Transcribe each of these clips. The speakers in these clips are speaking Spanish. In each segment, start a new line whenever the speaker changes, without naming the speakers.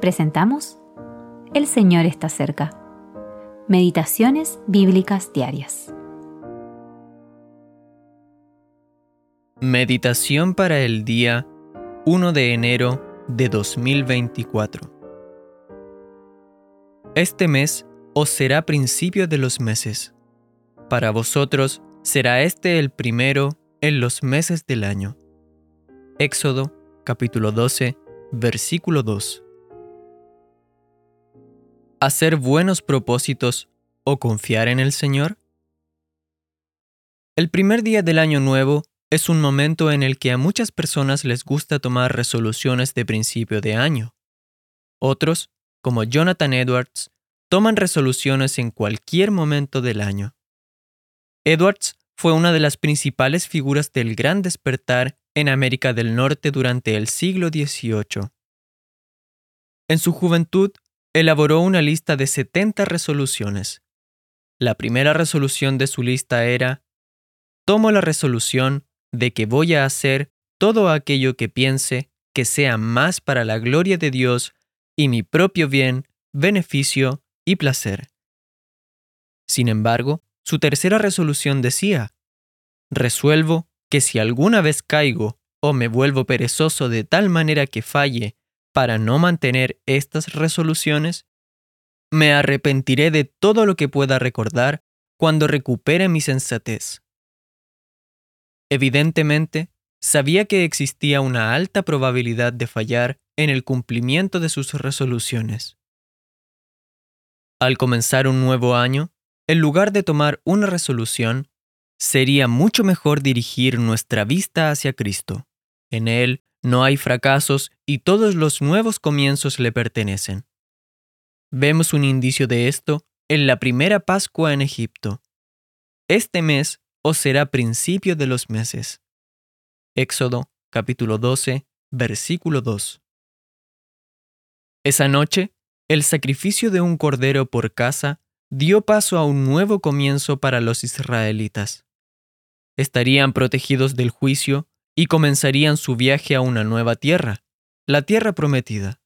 presentamos El Señor está cerca. Meditaciones bíblicas diarias.
Meditación para el día 1 de enero de 2024. Este mes os será principio de los meses. Para vosotros será este el primero en los meses del año. Éxodo capítulo 12, versículo 2. ¿Hacer buenos propósitos o confiar en el Señor? El primer día del año nuevo es un momento en el que a muchas personas les gusta tomar resoluciones de principio de año. Otros, como Jonathan Edwards, toman resoluciones en cualquier momento del año. Edwards fue una de las principales figuras del gran despertar en América del Norte durante el siglo XVIII. En su juventud elaboró una lista de 70 resoluciones. La primera resolución de su lista era, tomo la resolución de que voy a hacer todo aquello que piense que sea más para la gloria de Dios y mi propio bien, beneficio y placer. Sin embargo, su tercera resolución decía, resuelvo que si alguna vez caigo o me vuelvo perezoso de tal manera que falle para no mantener estas resoluciones, me arrepentiré de todo lo que pueda recordar cuando recupere mi sensatez. Evidentemente, sabía que existía una alta probabilidad de fallar en el cumplimiento de sus resoluciones. Al comenzar un nuevo año, en lugar de tomar una resolución, sería mucho mejor dirigir nuestra vista hacia Cristo. En Él no hay fracasos y todos los nuevos comienzos le pertenecen. Vemos un indicio de esto en la primera Pascua en Egipto. Este mes os será principio de los meses. Éxodo capítulo 12, versículo 2. Esa noche, el sacrificio de un cordero por casa dio paso a un nuevo comienzo para los israelitas. Estarían protegidos del juicio y comenzarían su viaje a una nueva tierra, la tierra prometida.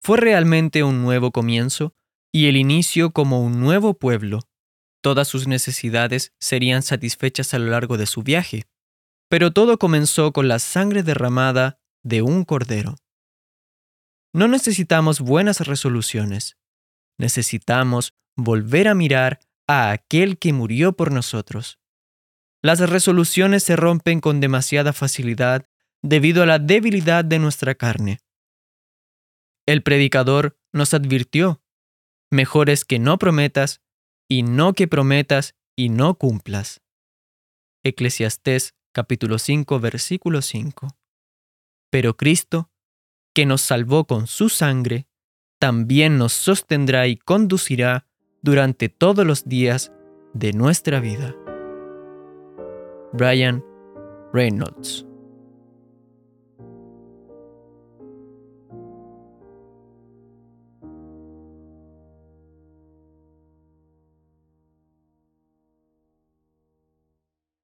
Fue realmente un nuevo comienzo y el inicio como un nuevo pueblo. Todas sus necesidades serían satisfechas a lo largo de su viaje, pero todo comenzó con la sangre derramada de un cordero. No necesitamos buenas resoluciones, necesitamos volver a mirar a aquel que murió por nosotros. Las resoluciones se rompen con demasiada facilidad debido a la debilidad de nuestra carne. El predicador nos advirtió, mejor es que no prometas y no que prometas y no cumplas. Eclesiastés capítulo 5 versículo 5. Pero Cristo, que nos salvó con su sangre, también nos sostendrá y conducirá durante todos los días de nuestra vida. Brian Reynolds.